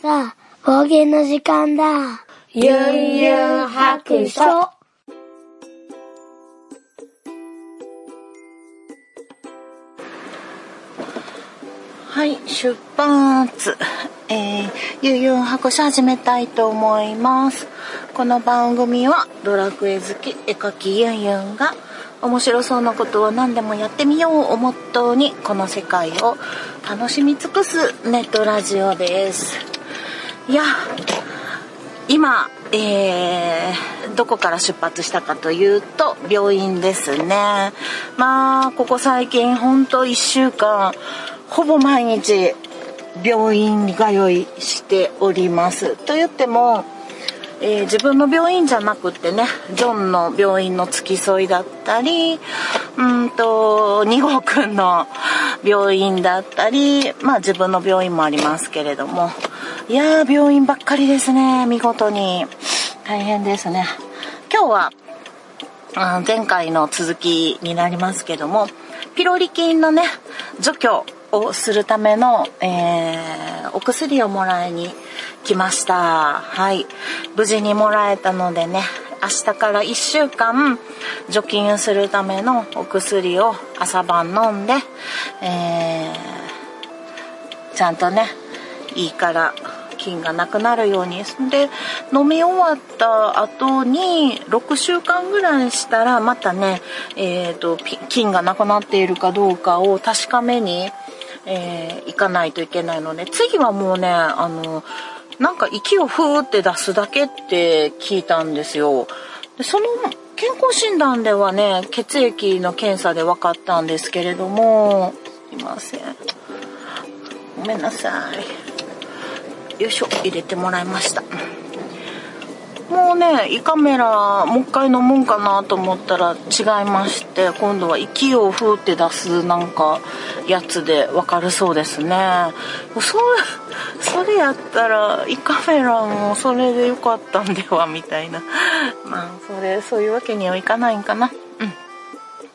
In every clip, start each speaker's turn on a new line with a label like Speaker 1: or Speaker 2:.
Speaker 1: さあ、冒険の時間だ。
Speaker 2: ゆんゆん白書。はい、出発。えー、ゆうゆん白書始めたいと思います。この番組はドラクエ好き絵描きゆんゆんが面白そうなことを何でもやってみようをモットーにこの世界を楽しみ尽くすネットラジオです。いや、今、えー、どこから出発したかというと病院ですね。まあ、ここ最近ほんと1週間ほぼ毎日病院通いしております。と言っても、えー自分の病院じゃなくってねジョンの病院の付き添いだったりうんと2号くんの病院だったりまあ自分の病院もありますけれども。いやー病院ばっかりですね見事に。大変ですね。今日はあ前回の続きになりますけどもピロリ菌のね除去をするための、えーお薬をもらいに来ました。はい。無事にもらえたのでね明日から1週間除菌するためのお薬を朝晩飲んで、えーちゃんとねいいから菌がなくなるように。で飲み終わった後に6週間ぐらいしたらまたね、えー、と菌がなくなっているかどうかを確かめに、えー行かないといけないので次はもうねあのなんか息をふーって出すだけって聞いたんですよ。でその健康診断ではね血液の検査で分かったんですけれどもすいません。ごめんなさい。よいしょ入れてもらいました。もうね胃カメラもう一回飲むんかなと思ったら違いまして今度は息をふーって出すなんかやつでわかるそうですね。そそれやったら胃カメラもそれでよかったんではみたいな。まあそれそういうわけにはいかないんかな。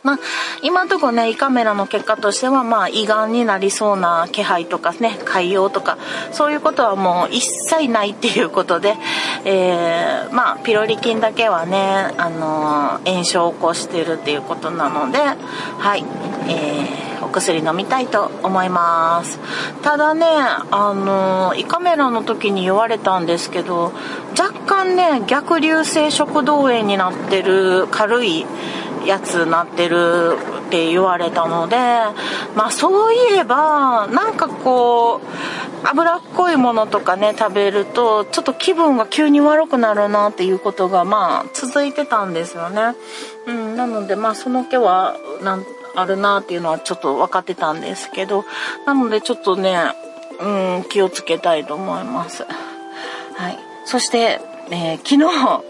Speaker 2: まあ、今のところね胃カメラの結果としてはまあ胃がんになりそうな気配とかね潰瘍とかそういうことはもう一切ないっていうことで、えーまあピロリ菌だけはね、あのー炎症を起こしてるっていうことなのではい、えーお薬飲みたいと思います。ただねあの胃カメラの時に言われたんですけど若干ね逆流性食道炎になってる軽いやつなってるって言われたのでまあそういえばなんかこう脂っこいものとかね食べるとちょっと気分が急に悪くなるなっていうことがまあ続いてたんですよね。うん、なのでまあその気はなんあるなっていうのはちょっと分かってたんですけどなのでちょっとね、うん、気をつけたいと思います。はい、そして、えー昨日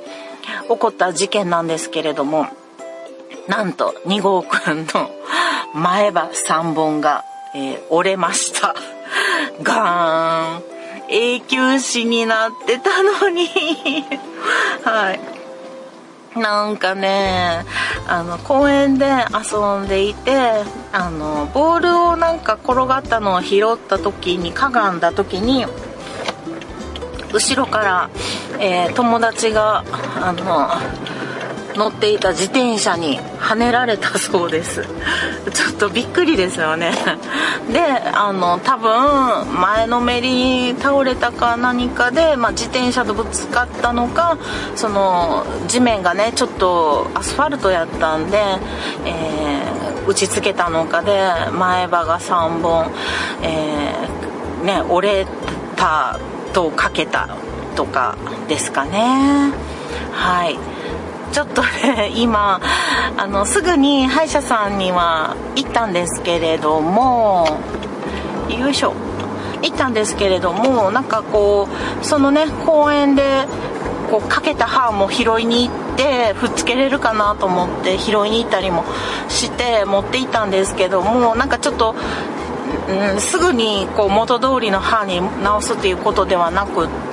Speaker 2: 起こった事件なんですけれどもなんと2号くんの前歯3本が、えー折れました。ガーン。永久歯になってたのに。はい。なんかね、あの、公園で遊んでいて、あの、ボールをなんか転がったのを拾った時に、かがんだ時に、後ろから、えー友達があの乗っていた自転車にはねられたそうです。ちょっとびっくりですよね。であの多分前のめりに倒れたか何かで、まあ、自転車とぶつかったのかその地面がねちょっとアスファルトやったんで、えー打ちつけたのかで前歯が3本、えーね、折れたとかけたとかですかね。はい。ちょっとね今あのすぐに歯医者さんには行ったんですけれどもよいしょ。行ったんですけれどもなんかこうそのね公園でこうかけた歯も拾いに行ってふっつけれるかなと思って拾いに行ったりもして持って行ったんですけどもなんかちょっとうん、すぐにこう元通りの歯に直すっていうことではなくって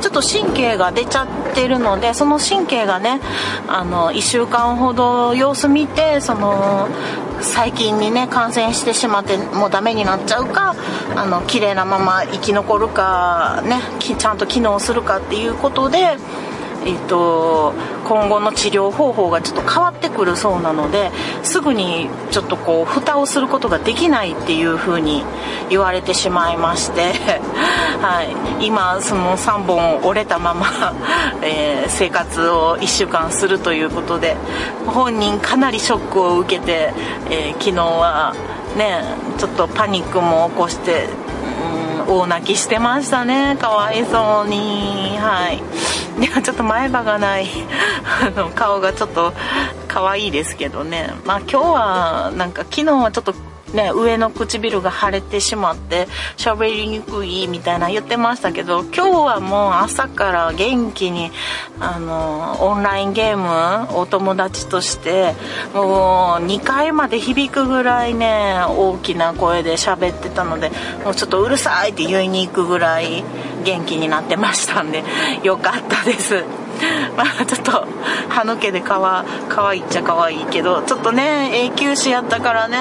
Speaker 2: ちょっと神経が出ちゃってるのでその神経がねあの1週間ほど様子見てその細菌にね感染してしまってもうダメになっちゃうかあの綺麗なまま生き残るかねちゃんと機能するかっていうことでえーと、今後の治療方法がちょっと変わってくるそうなのですぐにちょっとこう蓋をすることができないっていうふうに言われてしまいまして、はい、今その3本折れたまま えー、生活を1週間するということで本人かなりショックを受けて、えー、昨日はねちょっとパニックも起こして大泣きしてましたねかわいそうに。はい。でもちょっと前歯がないあの顔がちょっと可愛いですけどね。まあ今日はなんか昨日はちょっとね、上の唇が腫れてしまって喋りにくいみたいな言ってましたけど今日はもう朝から元気にあのオンラインゲームお友達としてもう2階まで響くぐらいね大きな声で喋ってたのでもうちょっとうるさいって言いに行くぐらい元気になってましたんでよかったです。まあちょっと歯抜けでかわ可愛いっちゃ可愛いけどちょっとね永久歯やったからね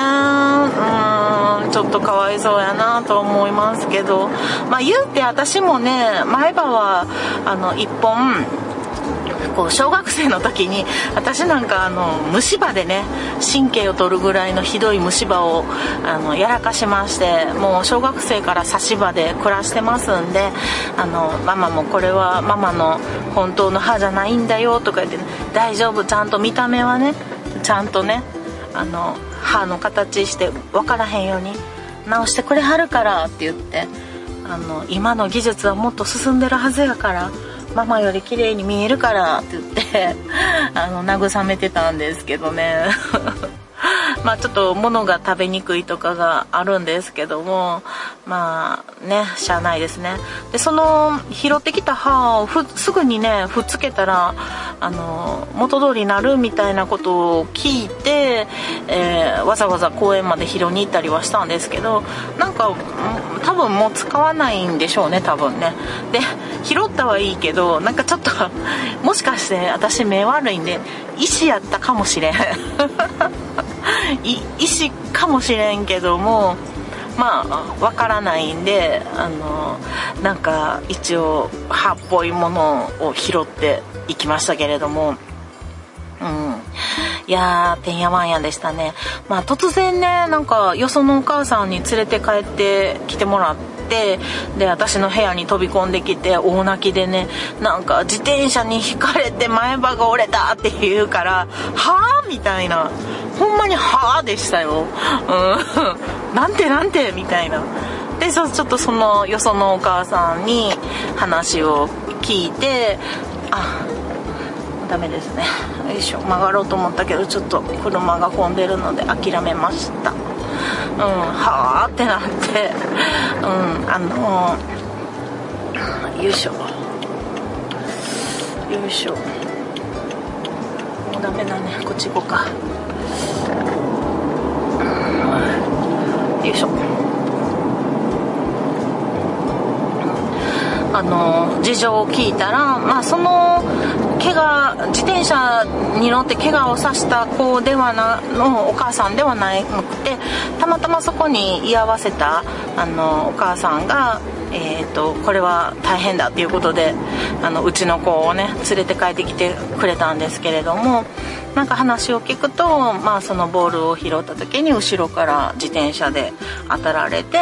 Speaker 2: うんちょっとかわいそうやなと思いますけどまあ言うて私もね前歯はあの1本こう小学生の時に私なんかあの虫歯でね神経を取るぐらいのひどい虫歯をあのやらかしましてもう小学生から差し歯で暮らしてますんであのママもこれはママの本当の歯じゃないんだよとか言って、大丈夫ちゃんと見た目はねちゃんとねあの歯の形して分からへんように直してくれはるからって言ってあの今の技術はもっと進んでるはずやからママより綺麗に見えるからって言ってあの慰めてたんですけどね。まあちょっと物が食べにくいとかがあるんですけどもまあねしゃあないですね。でその拾ってきた歯をすぐにねふっつけたらあの元通りになるみたいなことを聞いて、えー、わざわざ公園まで拾いに行ったりはしたんですけどなんか多分もう使わないんでしょうね多分ね。で拾ったはいいけどなんかちょっともしかして私目悪いんで石やったかもしれん。石かもしれんけどもまあわからないんであのなんか一応葉っぽいものを拾っていきましたけれどもうん。いやーてんやわんやでしたね。まあ突然ねなんかよそのお母さんに連れて帰ってきてもらってで私の部屋に飛び込んできて大泣きでねなんか自転車にひかれて前歯が折れたって言うからはあみたいな。ほんまにはあでしたよ。うん。なんてなんてみたいな。でちょっとそのよそのお母さんに話を聞いてあダメですね。よいしょ。曲がろうと思ったけどちょっと車が混んでるので諦めました。うん。はあってなって。うん。あのー、よいしょ。よいしょ。もうダメだね。こっち行こうか。よいしょ。あの事情を聞いたら、まあ、その怪我自転車に乗って怪我をさせた子ではなのお母さんではなくてたまたまそこに居合わせたあのお母さんが、えーと、これは大変だっていうことであのうちの子をね連れて帰ってきてくれたんですけれどもなんか話を聞くと、まあ、そのボールを拾った時に後ろから自転車で当たられて、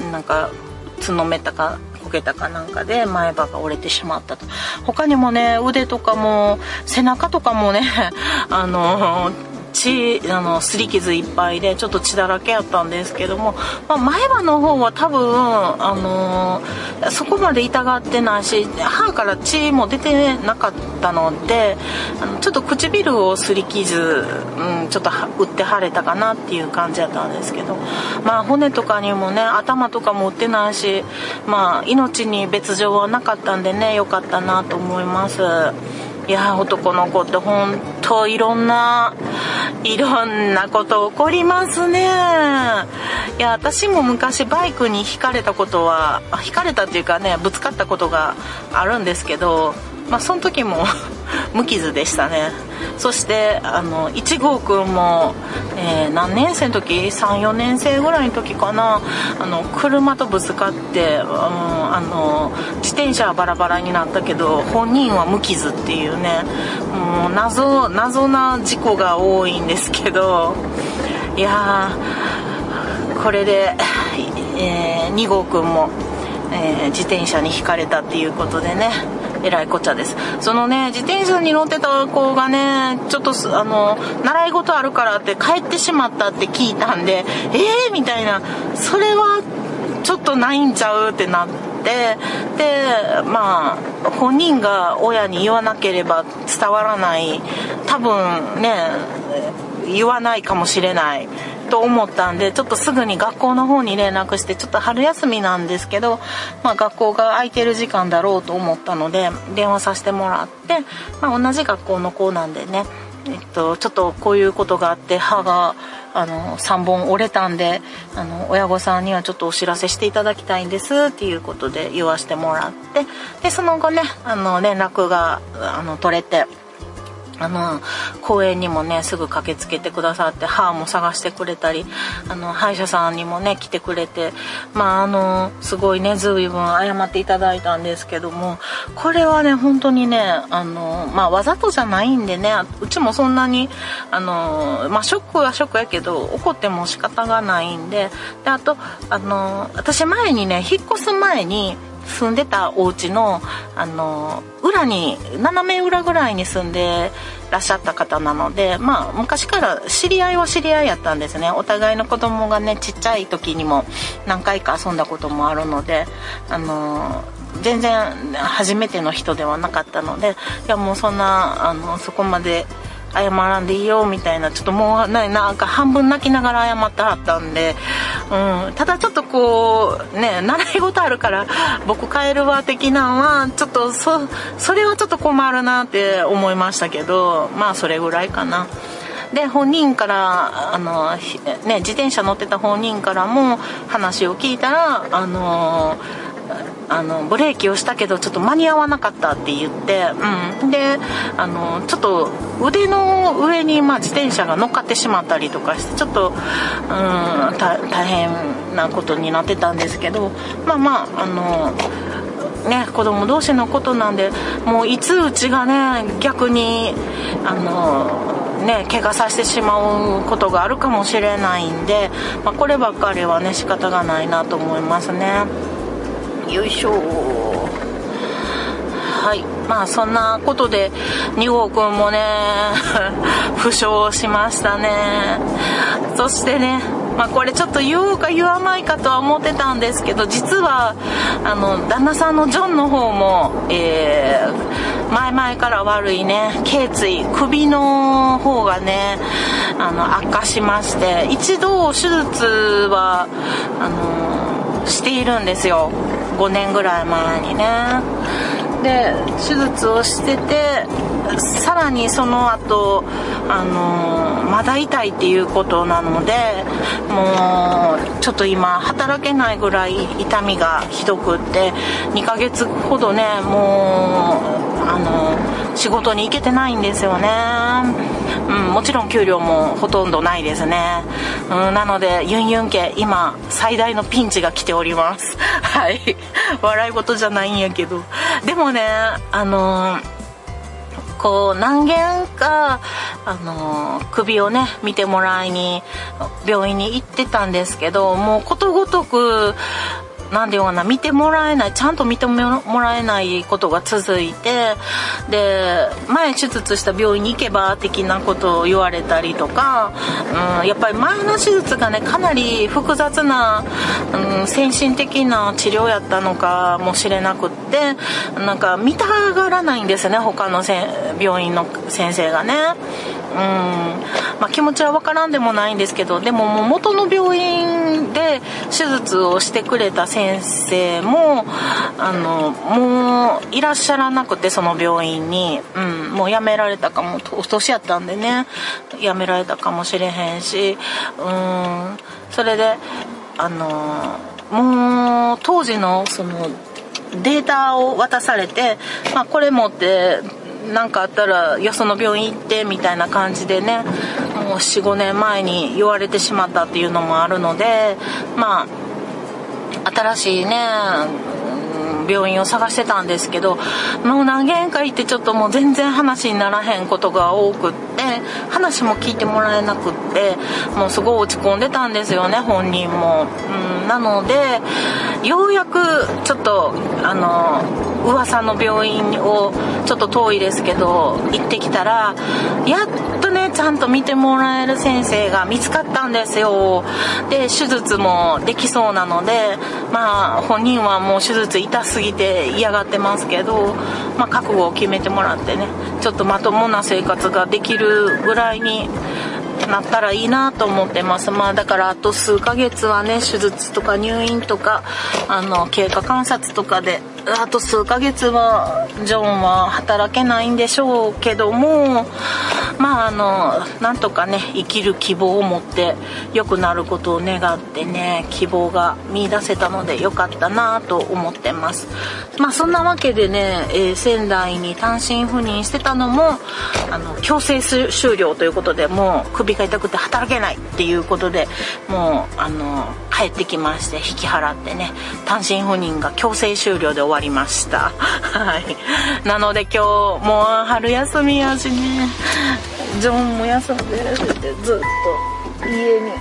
Speaker 2: うん、なんか角めたかこけたかなんかで前歯が折れてしまったと。他にもね腕とかも背中とかもね あの血あの擦り傷いっぱいでちょっと血だらけやったんですけども、まあ、前歯の方は多分、あのー、そこまで痛がってないし歯から血も出てなかったのであのちょっと唇を擦り傷、うん、ちょっと打って腫れたかなっていう感じやったんですけどまあ骨とかにもね頭とかも打ってないしまあ命に別状はなかったんでね良かったなと思います。いや男の子って本当いろんないろんなこと起こりますね。いや私も昔バイクにひかれたことは引かれたっていうかねぶつかったことがあるんですけどまあその時も 無傷でしたね。そしてあの1号くんも、えー、何年生の時？34年生ぐらいの時かな。あの車とぶつかって、うん、あの自転車はバラバラになったけど本人は無傷っていうね。もう謎謎な事故が多いんですけど。いやこれで、えー、2号くんも、えー、自転車にひかれたっていうことでね。えらいこっちゃです。そのね自転車に乗ってた子がねちょっとあの習い事あるからって帰ってしまったって聞いたんでえーみたいな。それはちょっとないんちゃうってなって。でまあ本人が親に言わなければ伝わらない。多分ね言わないかもしれない。と思ったんでちょっとすぐに学校の方に連絡してちょっと春休みなんですけど、まあ、学校が空いてる時間だろうと思ったので電話させてもらって、まあ、同じ学校の子なんでね、えっと、ちょっとこういうことがあって歯があの3本折れたんであの親御さんにはちょっとお知らせしていただきたいんですっていうことで言わしてもらってでその後ねあの連絡があの取れて。あの公園にもねすぐ駆けつけてくださって歯も探してくれたりあの歯医者さんにもね来てくれてまああのすごいね随分謝っていただいたんですけどもこれはね本当にねあのまあわざとじゃないんでねうちもそんなにあのまあショックはショックやけど怒っても仕方がないんでであとあの私前にね引っ越す前に住んでたお家のあの裏に斜め裏ぐらいに住んでらっしゃった方なのでまあ昔から知り合いは知り合いやったんですね。お互いの子供がねちっちゃい時にも何回か遊んだこともあるのであの全然初めての人ではなかったのでいやもうそんなあのそこまで謝らんでいいよみたいなちょっともうなんか半分泣きながら謝ってはったんで、うん、ただちょっとこうね習い事あるから僕帰るわ的なんはちょっとそそれはちょっと困るなって思いましたけどまあそれぐらいかな。で本人からあの、ね、自転車乗ってた本人からも話を聞いたらあのあのブレーキをしたけどちょっと間に合わなかったって言って、うん、であのちょっと腕の上に、まあ、自転車が乗っかってしまったりとかしてちょっと、うん、大変なことになってたんですけどまあまああのね、子供同士のことなんでもういつうちがね逆にあのね怪我させてしまうことがあるかもしれないんで、まあ、こればっかりはね仕方がないなと思いますね。よいしょ。はい。まあそんなことで2号くんもね 負傷しましたね。そしてねまあこれちょっと言うか言わないかとは思ってたんですけど実はあの旦那さんのジョンの方もえー、前々から悪いね頸椎首の方がねあの悪化しまして一度手術はあのしているんですよ。5年ぐらい前にね。で手術をしててさらにその後あのまだ痛いっていうことなのでもうちょっと今働けないぐらい痛みがひどくって2ヶ月ほどねもうあの仕事に行けてないんですよね、うん、もちろん給料もほとんどないですね、うん、なのでユンユン家今最大のピンチが来ております。はい。笑い事じゃないんやけど。でもねあのこう何軒かあの首をね見てもらいに病院に行ってたんですけどもうことごとく何て言うかな見てもらえないちゃんと見てもらえないことが続いてで前手術した病院に行けば的なことを言われたりとか、うん、やっぱり前の手術がねかなり複雑な、うん、先進的な治療やったのかもしれなくってなんか見たがらないんですね他の病院の先生がね。うん。まあ、気持ちは分からんでもないんですけどでももう元の病院で手術をしてくれた先生もあのもういらっしゃらなくてその病院に、うん、もう辞められたかも年やったんでね。辞められたかもしれへんし、うん、それであのもう当時のそのデータを渡されて、まあ、これ持って何かあったらよその病院行ってみたいな感じでねもう45年前に言われてしまったっていうのもあるのでまあ新しいね病院を探してたんですけどもう何軒か行ってちょっともう全然話にならへんことが多くって話も聞いてもらえなくってもうすごい落ち込んでたんですよね本人も。うん、なのでようやくちょっとあの噂の病院をちょっと遠いですけど行ってきたらやっとねちゃんと見てもらえる先生が見つかったんですよ。で手術もできそうなのでまあ本人はもう手術痛すぎて嫌がってますけど、まあ、覚悟を決めてもらってねちょっとまともな生活ができるぐらいになったらいいなと思ってます。まあだからあと数ヶ月はね手術とか入院とかあの経過観察とかであと数ヶ月はジョンは働けないんでしょうけどもまああのなんとかね生きる希望を持って良くなることを願ってね希望が見いだせたので良かったなと思ってます。まあそんなわけでね、えー、仙台に単身赴任してたのもあの強制終了ということでもう首が痛くて働けないっていうことでもうあの帰ってきまして引き払ってね単身赴任が強制終了で終わりました。はい。なので今日もう春休みやしね。ジョンも休んでるってずっと家に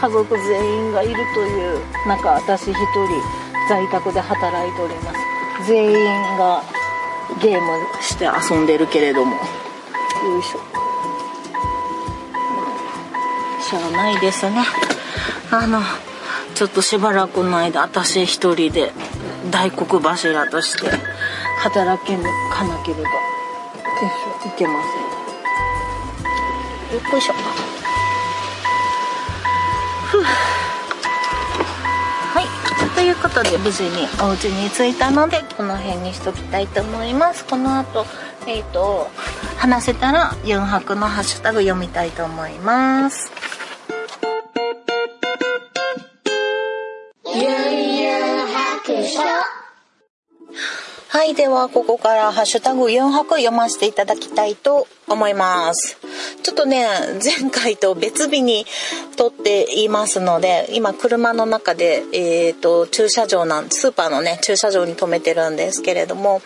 Speaker 2: 家族全員がいるという中私一人在宅で働いております。全員がゲームして遊んでるけれども。よいしょ。しゃあないですねあのちょっとしばらくの間私一人で大黒柱として働けかなければいけません。よっこいしょ。はい。ということで無事にお家に着いたのでこの辺にしときたいと思います。この後えっ、ー、と話せたら4泊のハッシュタグ読みたいと思います。はい、ではここからハッシュタグ4拍読ませていただきたいと思います。ちょっとね、前回と別日に撮っていますので、今車の中で、えっ、ー、と、駐車場なん、スーパーのね、駐車場に停めてるんですけれども、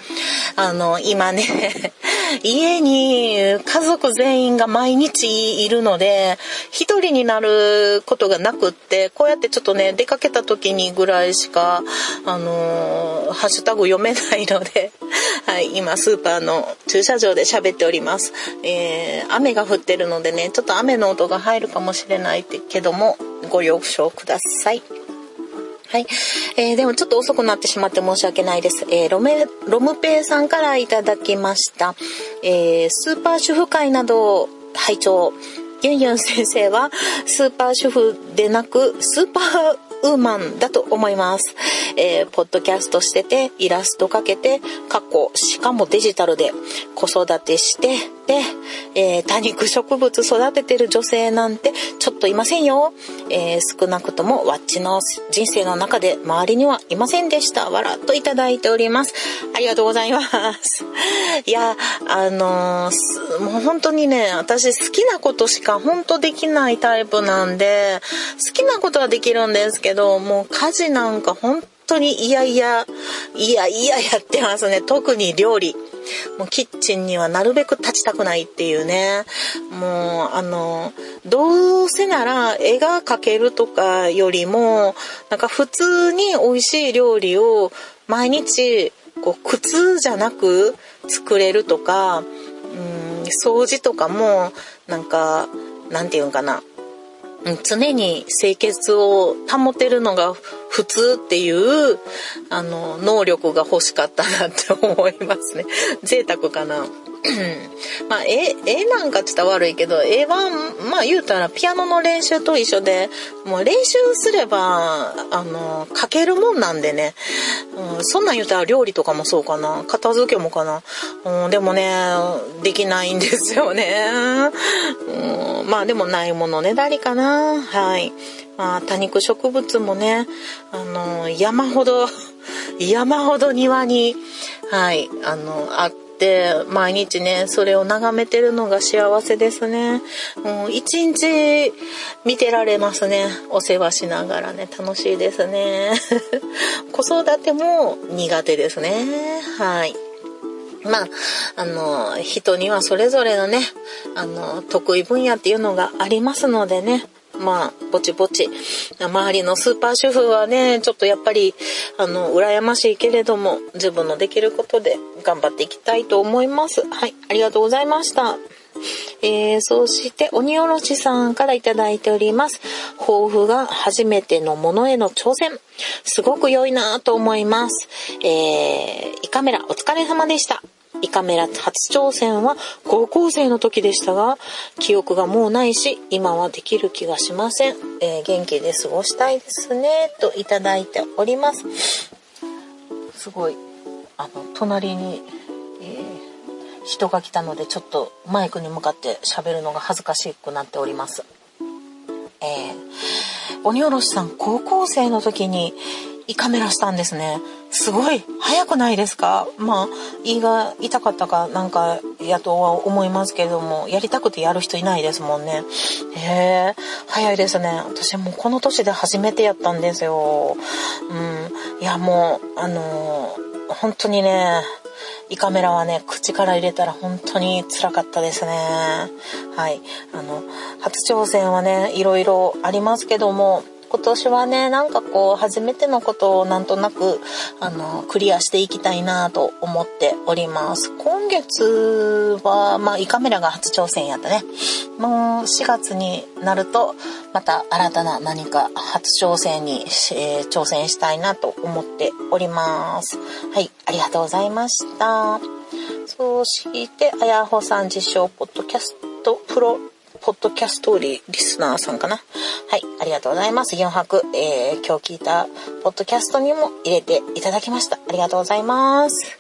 Speaker 2: あの、今ね、家に家族全員が毎日いるので、一人になることがなくって、こうやってちょっとね、出かけた時にぐらいしか、あの、ハッシュタグ読めないので、はい、今スーパーの駐車場で喋っております。えー、雨が降ってるのでね、ちょっと雨の音が入るかもしれないけども、ご了承ください。はい。えー、でもちょっと遅くなってしまって申し訳ないです。えー、ロメ、ロムペイさんからいただきました。えー、スーパー主婦会など拝聴ユンユン先生は スーパー主婦でなくスーパーウーマンだと思います。えー、ポッドキャストしてて、イラストかけて、過去、しかもデジタルで子育てして、えー、多肉植物育ててる女性なんてちょっといませんよ。えー、少なくともワッチの人生の中で周りにはいませんでした。わらっといただいております。ありがとうございます。いや、あのー、もう本当にね、私好きなことしか本当できないタイプなんで、好きなことはできるんですけど、もう家事なんか本当にいやいや、いやいややってますね。特に料理。もうキッチンにはなるべく立ちたくないっていうね。もう、あの、どうせなら絵が描けるとかよりも、なんか普通に美味しい料理を毎日、こう、苦痛じゃなく作れるとか、うん、掃除とかも、なんか、なんていうんかな。常に清潔を保てるのが普通っていうあの能力が欲しかったなって思いますね贅沢かなまあ絵絵なんかって言ったら悪いけど絵はまあ言うたらピアノの練習と一緒でもう練習すればあの書けるもんなんでね、うん、そんなん言うたら料理とかもそうかな。片付けもかな、うん、でもねできないんですよね、うん、まあでもないものね。だりかな。はい。まあ多肉植物もねあの山ほど山ほど庭に、はい、あの、あって、毎日ね、それを眺めてるのが幸せですね。もう一日見てられますね。お世話しながらね、楽しいですね。子育ても苦手ですね。はい。まあ、あの、人にはそれぞれのね、あの、得意分野っていうのがありますのでね、まあ、ぼちぼち。周りのスーパー主婦はね、ちょっとやっぱり、あの、羨ましいけれども、自分のできることで頑張っていきたいと思います。はい、ありがとうございました。えー、そして、鬼おろしさんからいただいております。抱負が初めてのものへの挑戦。すごく良いなと思います。えー、胃カメラお疲れ様でした。胃カメラ初挑戦は高校生の時でしたが、記憶がもうないし、今はできる気がしません。えー、元気で過ごしたいですね、といただいております。すごい、あの、隣に、えー、人が来たので、ちょっとマイクに向かって喋るのが恥ずかしくなっております。えー、鬼おろしさん、高校生の時に胃カメラしたんですね。すごい早くないですか？まあ胃が痛かったかなんかやとは思いますけどもやりたくてやる人いないですもんねへえ早いですね私もうこの年で初めてやったんですようんいやもうあのー、本当にね胃カメラはね、口から入れたら本当に辛かったですね。はい。あの、初挑戦はね、いろいろありますけども、今年はね、なんかこう、初めてのことをなんとなく、あの、クリアしていきたいなと思っております。今月は、まあ、胃カメラが初挑戦やったね。もう4月になると、また新たな何か初挑戦に、えー、挑戦したいなと思っております。はい、ありがとうございました。そして、あやほさん自称ポッドキャストプロポッドキャストリーリスナーさんかな？はい、ありがとうございます。4泊、えー、今日聞いたポッドキャストにも入れていただきました。ありがとうございます。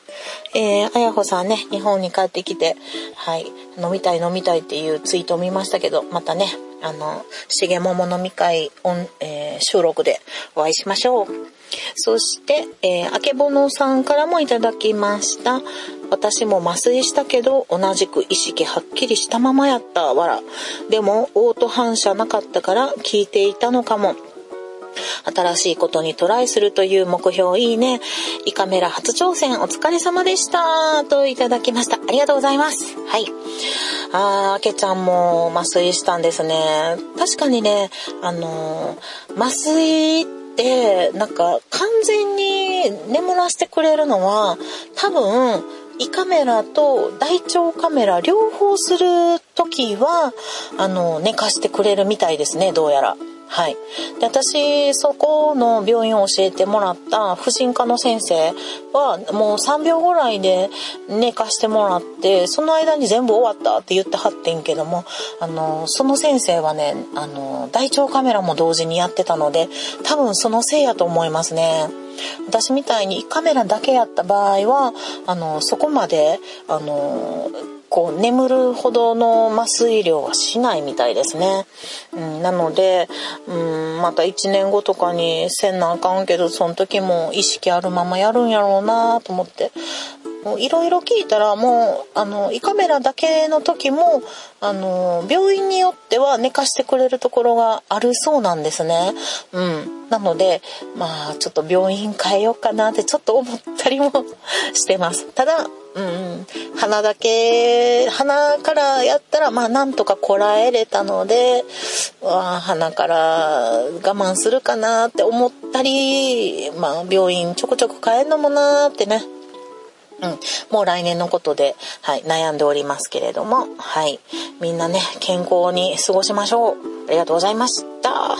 Speaker 2: えー、あやほさんね、日本に帰ってきて、はい、飲みたい飲みたいっていうツイートを見ましたけど、またね、あの、しげもも飲み会、えー、収録でお会いしましょう。そして、えー、あけぼのさんからもいただきました。私も麻酔したけど、同じく意識はっきりしたままやった、わら。でも、オート反射なかったから聞いていたのかも。新しいことにトライするという目標いいね。胃カメラ初挑戦お疲れ様でした。といただきました。ありがとうございます。はい。あー、あけちゃんも麻酔したんですね。確かにね、あのー、麻酔って、なんか完全に眠らせてくれるのは、多分、胃カメラと大腸カメラ両方する時は、あの、寝かしてくれるみたいですね、どうやら。はい。で、私、そこの病院を教えてもらった婦人科の先生は、もう3秒ぐらいで寝かしてもらって、その間に全部終わったって言ってはってんけども、あの、その先生はね、あの、大腸カメラも同時にやってたので、多分そのせいやと思いますね。私みたいにカメラだけやった場合は、あの、そこまで、あの、こう眠るほどの麻酔量はしないみたいですね。うん、なので、うん、また1年後とかにせんなあかんけど、その時も意識あるままやるんやろうなと思って、いろいろ聞いたらもう、あの、胃カメラだけの時も、あの、病院によっては寝かしてくれるところがあるそうなんですね。うん。なので、まあ、ちょっと病院変えようかなってちょっと思ったりも してます。ただ、うん、鼻だけ、鼻からやったら、まあなんとかこらえれたので、わ鼻から我慢するかなって思ったり、まあ病院ちょこちょこ変えるのもなーってね、うん、もう来年のことで、はい、悩んでおりますけれども、はい、みんなね、健康に過ごしましょう。ありがとうございました。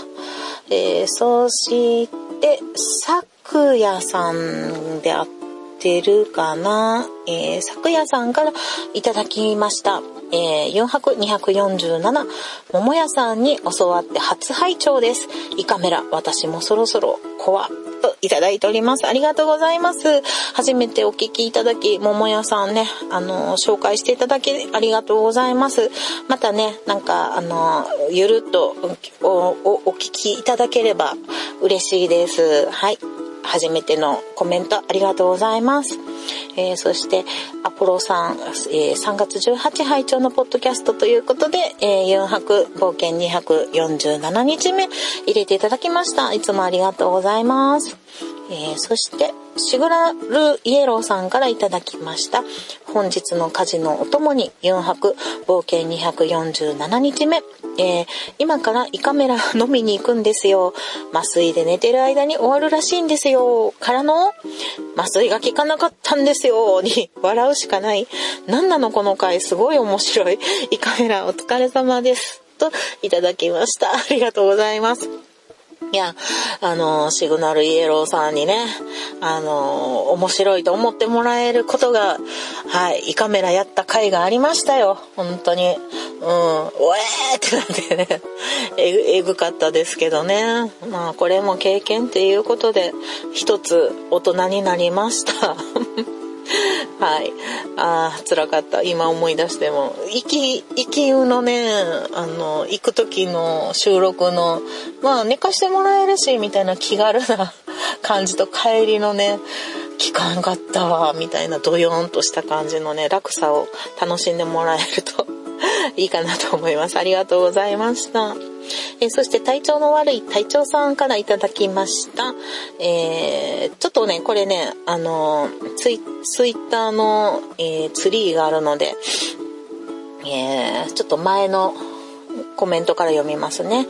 Speaker 2: えー、そして、さくやさんであったてるかな？えー、昨夜さんからいただきました。えー、4泊247、桃屋さんに教わって初拝聴です。胃カメラ、私もそろそろ怖といただいております。ありがとうございます。初めてお聞きいただき、桃屋さんね、あの、紹介していただきありがとうございます。またね、なんか、あの、ゆるっとおおお聞きいただければ嬉しいです。はい。初めてのコメントありがとうございます。えー、そして、アポロさん、えー、3月18拝聴のポッドキャストということで、えー、4泊冒険247日目入れていただきました。いつもありがとうございます。えー、そして、シグラルイエローさんからいただきました。本日の家事のお供に4泊冒険247日目。えー、今から胃カメラ飲みに行くんですよ。麻酔で寝てる間に終わるらしいんですよ。からの、麻酔が効かなかったんですよ。に笑うしかない。何なのこの回、すごい面白い。胃カメラお疲れ様です。と、いただきました。ありがとうございます。いや、あの、シグナルイエローさんにね、あの、面白いと思ってもらえることが、はい、胃カメラやった回がありましたよ。本当に。うん、おえーってなってね、え、ぐかったですけどね。まあ、これも経験っていうことで、一つ大人になりました。はい。ああ、辛かった。今思い出しても。行き、行きうのね、あの、行く時の収録の、まあ寝かしてもらえるし、みたいな気軽な 感じと帰りのね、聞かんかったわ、みたいなドヨーンとした感じのね、落差を楽しんでもらえると いいかなと思います。ありがとうございました。えー、そして体調の悪い隊長さんからいただきました。えー、ちょっとね、これね、あのツイ、ツイッターの、えー、ツリーがあるので、えちょっと前のコメントから読みますね。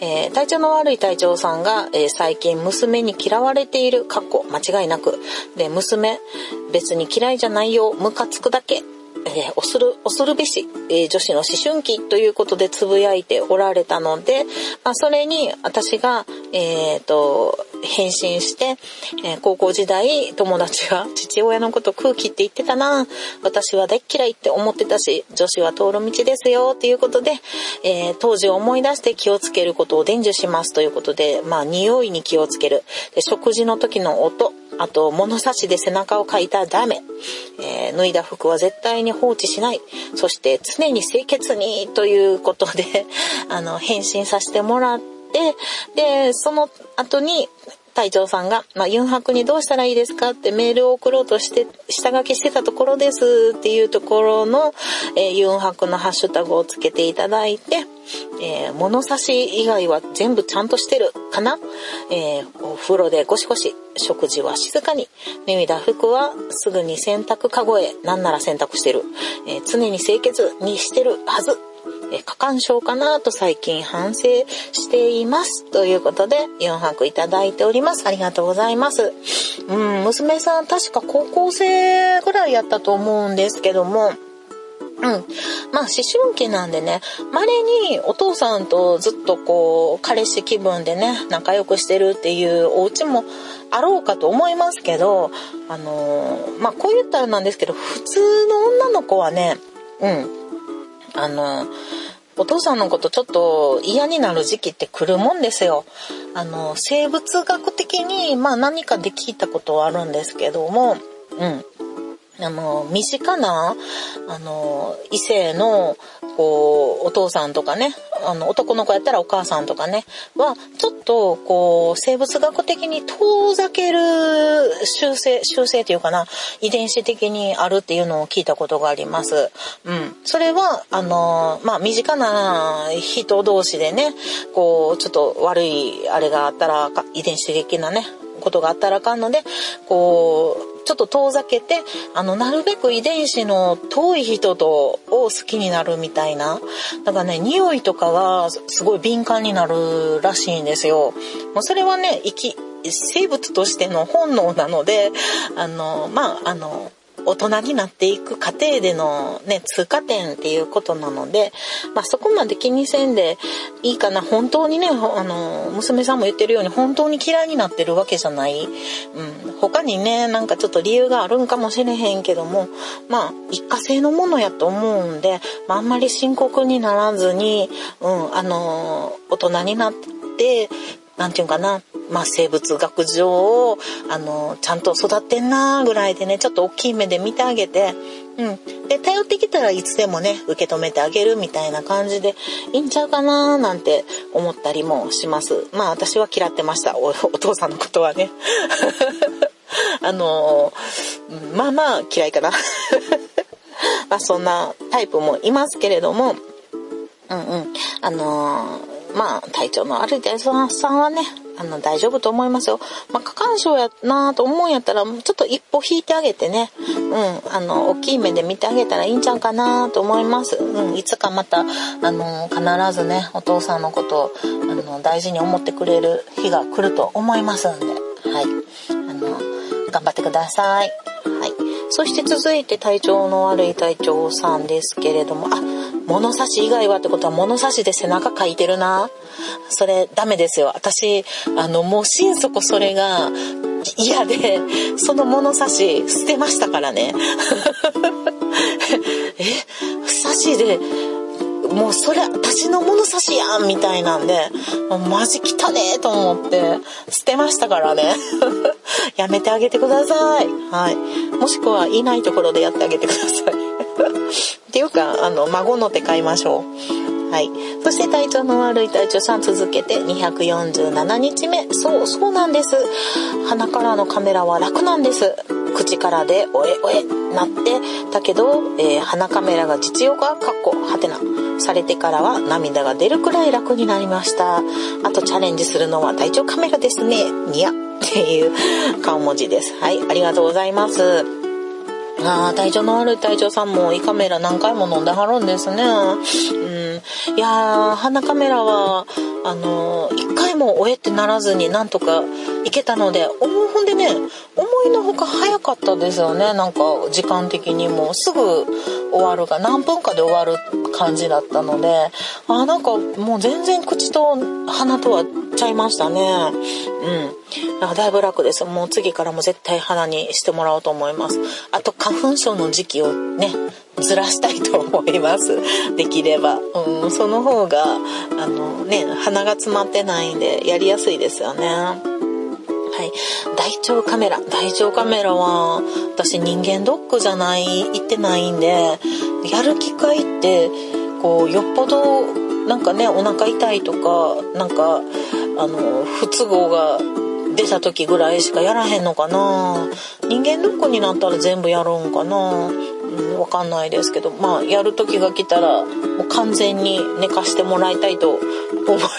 Speaker 2: えー、体調の悪い隊長さんが、えー、最近娘に嫌われている、過去間違いなく。で、娘、別に嫌いじゃないよ、ムカつくだけ。えー、恐る、恐るべし、えー、女子の思春期ということでつぶやいておられたので、まあ、それに私が、えっ、ー、と、返信して、えー、高校時代友達が父親のこと空気って言ってたな。私は大っ嫌いって思ってたし女子は通る道ですよっていうことで、えー、当時を思い出して気をつけることを伝授しますということでまあ匂いに気をつける。で食事の時の音。あと、物差しで背中をかいたらダメ。えー、脱いだ服は絶対に放置しない。そして常に清潔にということで、あの、返信させてもらって、で、その後に、隊長さんが、まあ、ユンハクにどうしたらいいですかってメールを送ろうとして、下書きしてたところですっていうところの、えー、ユンハクのハッシュタグをつけていただいて、えー、物差し以外は全部ちゃんとしてるかな、えー、お風呂でゴシゴシ、食事は静かに、脱いだ服はすぐに洗濯かごへ、なんなら洗濯してる、えー、常に清潔にしてるはず。え過干渉かなと最近反省しています。ということで、4泊いただいております。ありがとうございます。うん、娘さん確か高校生ぐらいやったと思うんですけども、うん。まあ、思春期なんでね、稀にお父さんとずっとこう、彼氏気分でね、仲良くしてるっていうお家もあろうかと思いますけど、あのー、まあ、こう言ったらなんですけど、普通の女の子はね、うん。あの、お父さんのことちょっと嫌になる時期って来るもんですよ。あの、生物学的に、まあ何かで聞いたことはあるんですけども、うん。あの、身近な、あの、異性の、こう、お父さんとかね、あの、男の子やったらお母さんとかね、は、ちょっと、こう、生物学的に遠ざける習性、習性っていうかな、遺伝子的にあるっていうのを聞いたことがあります。うん。それは、あの、まあ、身近な人同士でね、こう、ちょっと悪い、あれがあったら、遺伝子的なね、ことがあったらあかんので、こう、ちょっと遠ざけて、あの、なるべく遺伝子の遠い人とを好きになるみたいな。だからね、匂いとかはすごい敏感になるらしいんですよ。もうそれはね、生き、生物としての本能なので、あの、まあ、あの、大人になっていく過程でのね、通過点っていうことなので、まあそこまで気にせんでいいかな。本当にね、あの、娘さんも言ってるように本当に嫌いになってるわけじゃない。うん。他にね、なんかちょっと理由があるんかもしれへんけども、まあ一過性のものやと思うんで、まああんまり深刻にならずに、うん、あの、大人になって、なんていうかな、まあ、生物学上を、あの、ちゃんと育ってんなぐらいでね、ちょっと大きい目で見てあげて、うん。で、頼ってきたらいつでもね、受け止めてあげるみたいな感じでいいんちゃうかななんて思ったりもします。まあ、私は嫌ってました。お父さんのことはね。あのまあまあ嫌いかな。まあそんなタイプもいますけれども、うんうん。あの、まあ体調の悪い大ささんはね、あの、大丈夫と思いますよ。まあ、過干渉やなと思うんやったら、ちょっと一歩引いてあげてね、うん、あの、大きい目で見てあげたらいいんちゃうかなと思います。うん、いつかまた、あの、必ずね、お父さんのことを、あの、大事に思ってくれる日が来ると思いますんで、はい。あの、頑張ってください。はい。そして続いて体調の悪い隊長さんですけれども、あ、物差し以外はってことは物差しで背中かいてるな。それダメですよ。私、あの、もう心底それが嫌で、その物差し捨てましたからね。え、差しで、もうそれ私の物差しやんみたいなんで、マジ汚ねえと思って捨てましたからね。やめてあげてください。はい。もしくはいないところでやってあげてください。っていうか、あの、孫の手買いましょう。はい。そして体調の悪い体調さん続けて247日目。そう、そうなんです。鼻からのカメラは楽なんです。口からで、おえおえ、なってたけど、えー、鼻カメラが実用化、かっこ、はてな、されてからは涙が出るくらい楽になりました。あとチャレンジするのは体調カメラですね。にや。っていう顔文字です。はい、ありがとうございます。ああ、体調の悪い隊長さんも胃カメラ何回も飲んではるんですね。うん。いやー、鼻カメラは、あのー、一回もおえってならずになんとか行けたので、思うほんでね、思いのほか早かったですよね。なんか、時間的にもすぐ終わるが、何分かで終わる感じだったので、あ、なんかもう全然口と鼻とはちゃいましたね。うん。だだいぶ楽です。もう次からも絶対鼻にしてもらおうと思います。あと花粉症の時期をね、ずらしたいと思います。できれば。うん、その方が、あのね、鼻が詰まってないんで、やりやすいですよね。はい。大腸カメラ。大腸カメラは、私人間ドックじゃない、行ってないんで、やる機会って、こう、よっぽど、なんかね、お腹痛いとか、なんか、あの、不都合が出た時ぐらいしかやらへんのかな。人間ドックになったら全部やるんかな。うん、わかんないですけど、まあ、やる時が来たら、もう完全に寝かしてもらいたいと思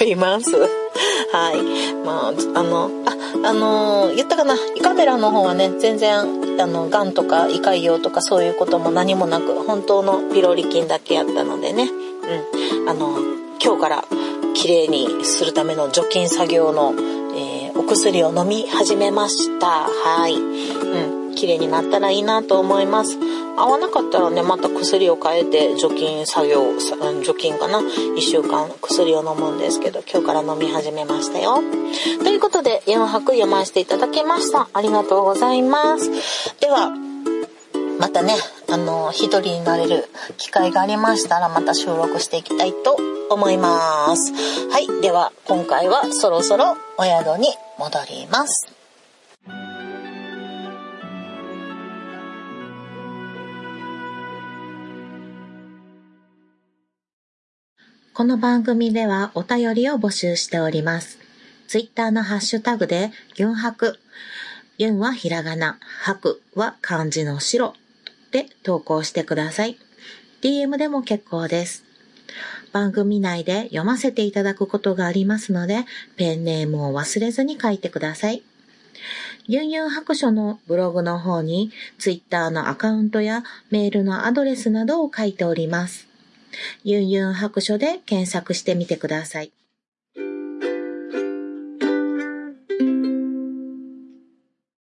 Speaker 2: います。はい。まあ、あの、あ、あの言ったかな、胃カメラの方はね、全然、あの、癌とか胃潰瘍とかそういうことも何もなく、本当のピロリ菌だけやったのでね、うん、あの、今日から綺麗にするための除菌作業の、お薬を飲み始めました。はい。うん。綺麗になったらいいなと思います。合わなかったらね、また薬を変えて除菌作業、除菌かな ?1 週間薬を飲むんですけど、今日から飲み始めましたよ。ということで、4泊読ませていただきました。ありがとうございます。では、またね、あの、一人になれる機会がありましたら、また収録していきたいと思います。はい。では、今回はそろそろお宿に戻ります。この番組ではお便りを募集しております。ツイッターのハッシュタグで、ユンハク。ユンはひらがな、ハクは漢字の白で投稿してください。DM でも結構です。番組内で読ませていただくことがありますので、ペンネームを忘れずに書いてください。ユンユン白書のブログの方に、ツイッターのアカウントやメールのアドレスなどを書いております。ユンユン白書で検索してみてください。